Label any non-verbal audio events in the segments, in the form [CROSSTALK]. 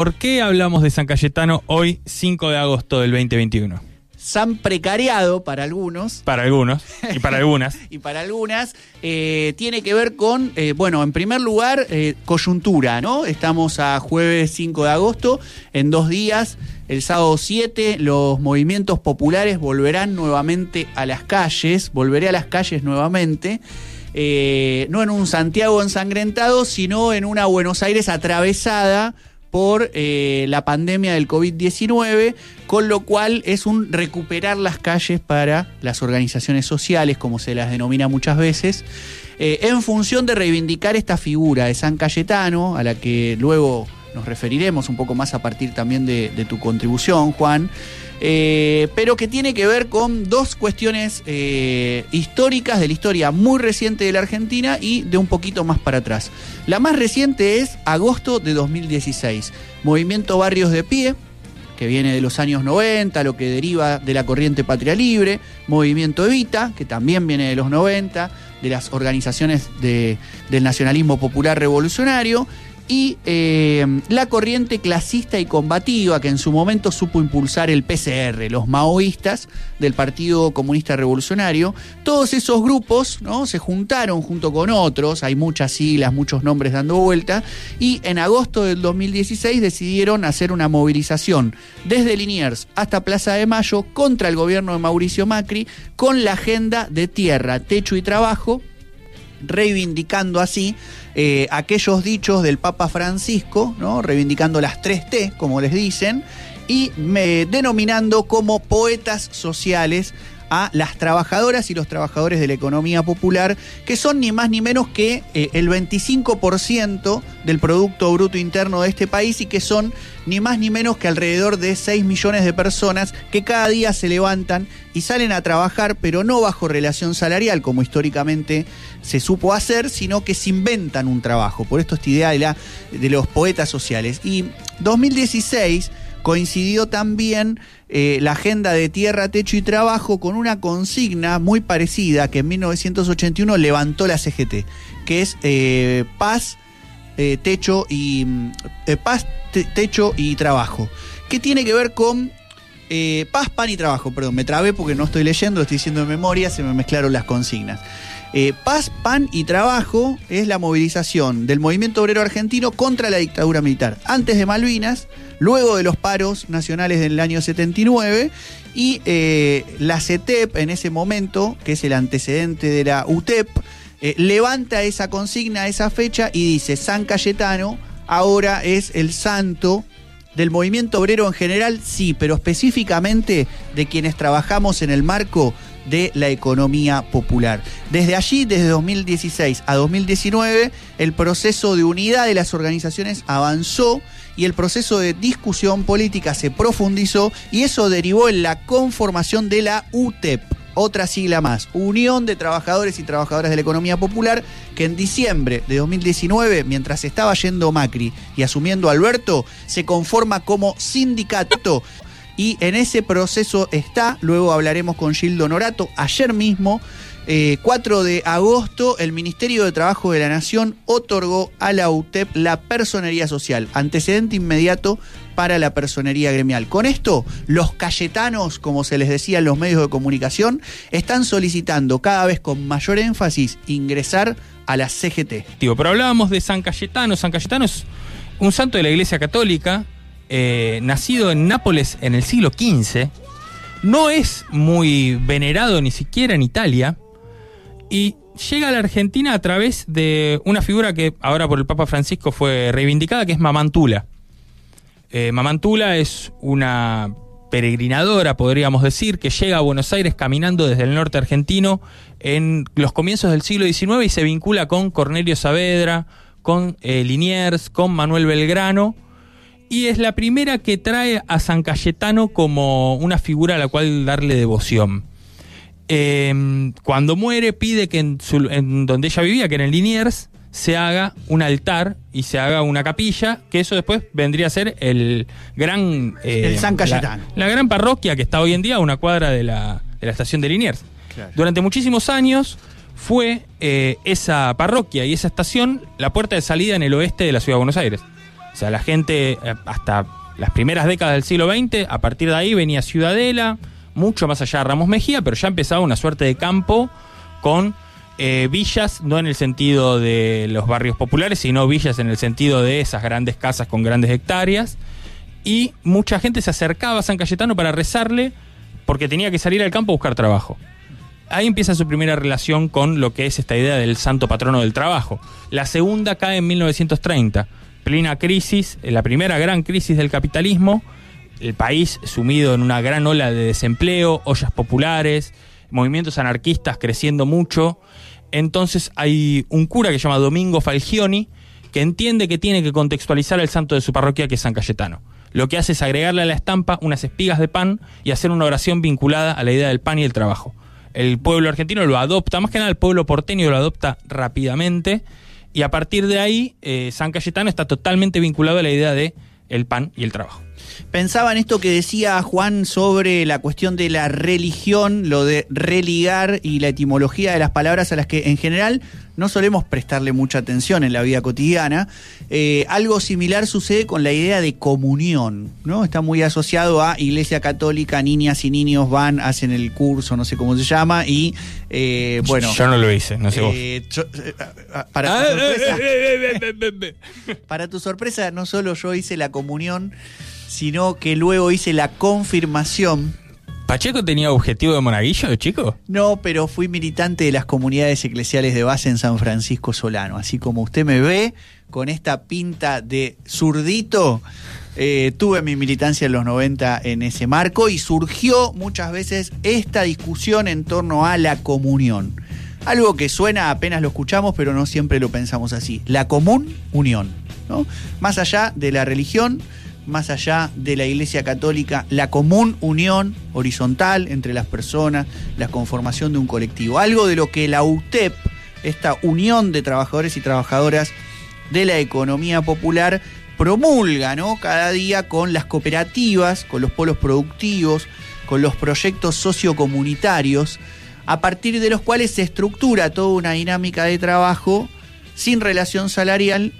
¿Por qué hablamos de San Cayetano hoy, 5 de agosto del 2021? San precariado para algunos. Para algunos y para algunas. [LAUGHS] y para algunas, eh, tiene que ver con, eh, bueno, en primer lugar, eh, coyuntura, ¿no? Estamos a jueves 5 de agosto, en dos días, el sábado 7, los movimientos populares volverán nuevamente a las calles, volveré a las calles nuevamente. no en un Santiago ensangrentado, sino en una Buenos Aires atravesada por eh, la pandemia del COVID-19, con lo cual es un recuperar las calles para las organizaciones sociales, como se las denomina muchas veces, eh, en función de reivindicar esta figura de San Cayetano, a la que luego nos referiremos un poco más a partir también de tu contribución, Juan. Eh, pero que tiene que ver con dos cuestiones eh, históricas de la historia muy reciente de la Argentina y de un poquito más para atrás. La más reciente es agosto de 2016, Movimiento Barrios de Pie, que viene de los años 90, lo que deriva de la corriente Patria Libre, Movimiento Evita, que también viene de los 90, de las organizaciones del nacionalismo popular revolucionario, y eh, la corriente clasista y combativa que en su momento supo impulsar el PCR, los maoístas del Partido Comunista Revolucionario. Todos esos grupos ¿no? se juntaron junto con otros, hay muchas siglas, muchos nombres dando vuelta, y en agosto del 2016 decidieron hacer una movilización desde Liniers hasta Plaza de Mayo contra el gobierno de Mauricio Macri con la agenda de tierra, techo y trabajo reivindicando así eh, aquellos dichos del Papa Francisco, ¿no? reivindicando las tres T, como les dicen, y denominando como poetas sociales a las trabajadoras y los trabajadores de la economía popular, que son ni más ni menos que eh, el 25% del Producto Bruto Interno de este país y que son ni más ni menos que alrededor de 6 millones de personas que cada día se levantan y salen a trabajar, pero no bajo relación salarial, como históricamente se supo hacer, sino que se inventan un trabajo. Por esto esta idea de, los poetas sociales. Y 2016 coincidió también eh, la agenda de tierra, techo y trabajo con una consigna muy parecida que en 1981 levantó la CGT, que es eh, paz, eh, techo y paz, techo y trabajo, que tiene que ver con paz, pan y trabajo. Perdón, me trabé porque no estoy leyendo, estoy diciendo de memoria, se me mezclaron las consignas. Paz, pan y trabajo es la movilización del movimiento obrero argentino contra la dictadura militar. Antes de Malvinas, luego de los paros nacionales del año 79 y eh, la CETEP en ese momento, que es el antecedente de la UTEP, eh, levanta esa consigna, esa fecha y dice San Cayetano ahora es el santo del movimiento obrero en general, sí, pero específicamente de quienes trabajamos en el marco de la economía popular. Desde allí, desde 2016 a 2019, el proceso de unidad de las organizaciones avanzó y el proceso de discusión política se profundizó y eso derivó en la conformación de la UTEP otra sigla más, Unión de Trabajadores y Trabajadoras de la Economía Popular, que en diciembre de 2019, mientras estaba yendo Macri y asumiendo Alberto, se conforma como sindicato y en ese proceso está, luego hablaremos con Gildo Norato, ayer mismo, 4 eh, de agosto, el Ministerio de Trabajo de la Nación otorgó a la UTEP la personería social, antecedente inmediato para la personería gremial. Con esto, los cayetanos, como se les decía en los medios de comunicación, están solicitando cada vez con mayor énfasis ingresar a la CGT. pero hablábamos de San Cayetano. San Cayetano es un santo de la Iglesia Católica eh, nacido en Nápoles en el siglo XV, no es muy venerado ni siquiera en Italia, y llega a la Argentina a través de una figura que ahora por el Papa Francisco fue reivindicada, que es Mamantula. Eh, Mamantula es una peregrinadora, podríamos decir, que llega a Buenos Aires caminando desde el norte argentino en los comienzos del siglo XIX y se vincula con Cornelio Saavedra, con eh, Liniers, con Manuel Belgrano y es la primera que trae a San Cayetano como una figura a la cual darle devoción. Em, cuando muere pide que en, donde ella vivía, que en el Liniers, se haga un altar y se haga una capilla, que eso después vendría a ser el gran... Eh, el San Cayetano. La, gran parroquia que está hoy en día a una cuadra de la, estación de Liniers. Durante muchísimos años fue eh, esa parroquia y esa estación la puerta de salida en el oeste de la ciudad de Buenos Aires. O sea, la gente eh, hasta las primeras décadas del siglo XX, a partir de ahí venía Ciudadela, mucho más allá de Ramos Mejía, pero ya empezaba una suerte de campo con eh, villas, no en el sentido de los barrios populares, sino villas en el sentido de esas grandes casas con grandes hectáreas. Y mucha gente se acercaba a San Cayetano para rezarle porque tenía que salir al campo a buscar trabajo. Ahí empieza su primera relación con lo que es esta idea del santo patrono del trabajo. La segunda cae en 1930, plena crisis, la primera gran crisis del capitalismo, el país sumido en una gran ola de desempleo, ollas populares, movimientos anarquistas creciendo mucho. Entonces hay un cura que se llama Domingo Falgioni que entiende que tiene que contextualizar el santo de su parroquia que es San Cayetano. Lo que hace es agregarle a la estampa unas espigas de pan y hacer una oración vinculada a la idea del pan y el trabajo. El pueblo argentino lo adopta, más que nada el pueblo porteño lo adopta rápidamente y a partir de ahí eh, San Cayetano está totalmente vinculado a la idea de el pan y el trabajo. Pensaba en esto que decía Juan sobre la cuestión de la religión, lo de religar y la etimología de las palabras a las que en general no solemos prestarle mucha atención en la vida cotidiana. Eh, algo similar sucede con la idea de comunión, ¿no? Está muy asociado a Iglesia Católica, niñas y niños van, hacen el curso, no sé cómo se llama, y eh, bueno. Yo no lo hice, no sé vos. Para, tu sorpresa, para tu sorpresa, no solo yo hice la comunión, sino que luego hice la confirmación. ¿Pacheco tenía objetivo de monaguillo, chico? No, pero fui militante de las comunidades eclesiales de base en San Francisco Solano. Así como usted me ve, con esta pinta de zurdito, eh, tuve mi militancia en los 90 en ese marco y surgió muchas veces esta discusión en torno a la comunión. Algo que suena apenas lo escuchamos, pero no siempre lo pensamos así. La común unión. ¿no? Más allá de la religión, más allá de la Iglesia Católica, la común unión horizontal entre las personas, la conformación de un colectivo. Algo de lo que la UTEP, esta unión de trabajadores y trabajadoras de la economía popular, promulga ¿no? cada día con las cooperativas, con los polos productivos, con los proyectos sociocomunitarios, a partir de los cuales se estructura toda una dinámica de trabajo sin relación salarial,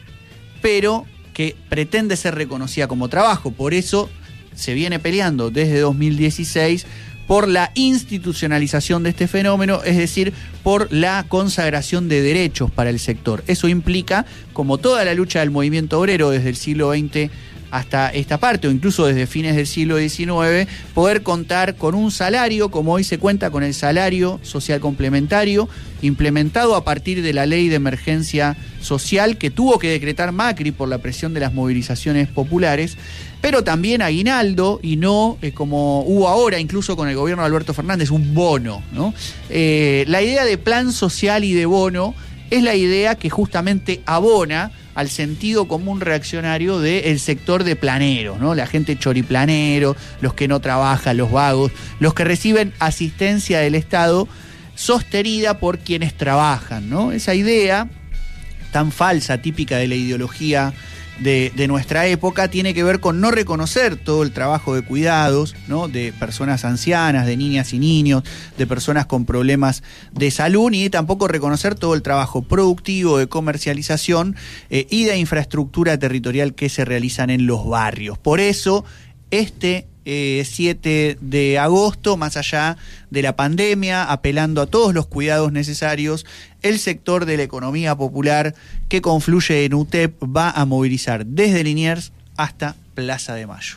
pero que pretende ser reconocida como trabajo. Por eso se viene peleando desde 2016 por la institucionalización de este fenómeno, es decir, por la consagración de derechos para el sector. Eso implica, como toda la lucha del movimiento obrero desde el siglo XX hasta esta parte, o incluso desde fines del siglo XIX, poder contar con un salario, como hoy se cuenta con el salario social complementario, implementado a partir de la ley de emergencia social que tuvo que decretar Macri por la presión de las movilizaciones populares, pero también aguinaldo y no eh, como hubo ahora, incluso con el gobierno de Alberto Fernández, un bono. ¿no? Eh, la idea de plan social y de bono es la idea que justamente abona al sentido común reaccionario del sector de planero, ¿no? La gente choriplanero, los que no trabajan, los vagos, los que reciben asistencia del Estado sostenida por quienes trabajan, ¿no? Esa idea tan falsa, típica de la ideología de, nuestra época tiene que ver con no reconocer todo el trabajo de cuidados, ¿no? De personas ancianas, de niñas y niños, de personas con problemas de salud, y tampoco reconocer todo el trabajo productivo, de comercialización eh, y de infraestructura territorial que se realizan en los barrios. Por eso, este 7 eh, de agosto, más allá de la pandemia, apelando a todos los cuidados necesarios, el sector de la economía popular que confluye en UTEP va a movilizar desde Liniers hasta Plaza de Mayo.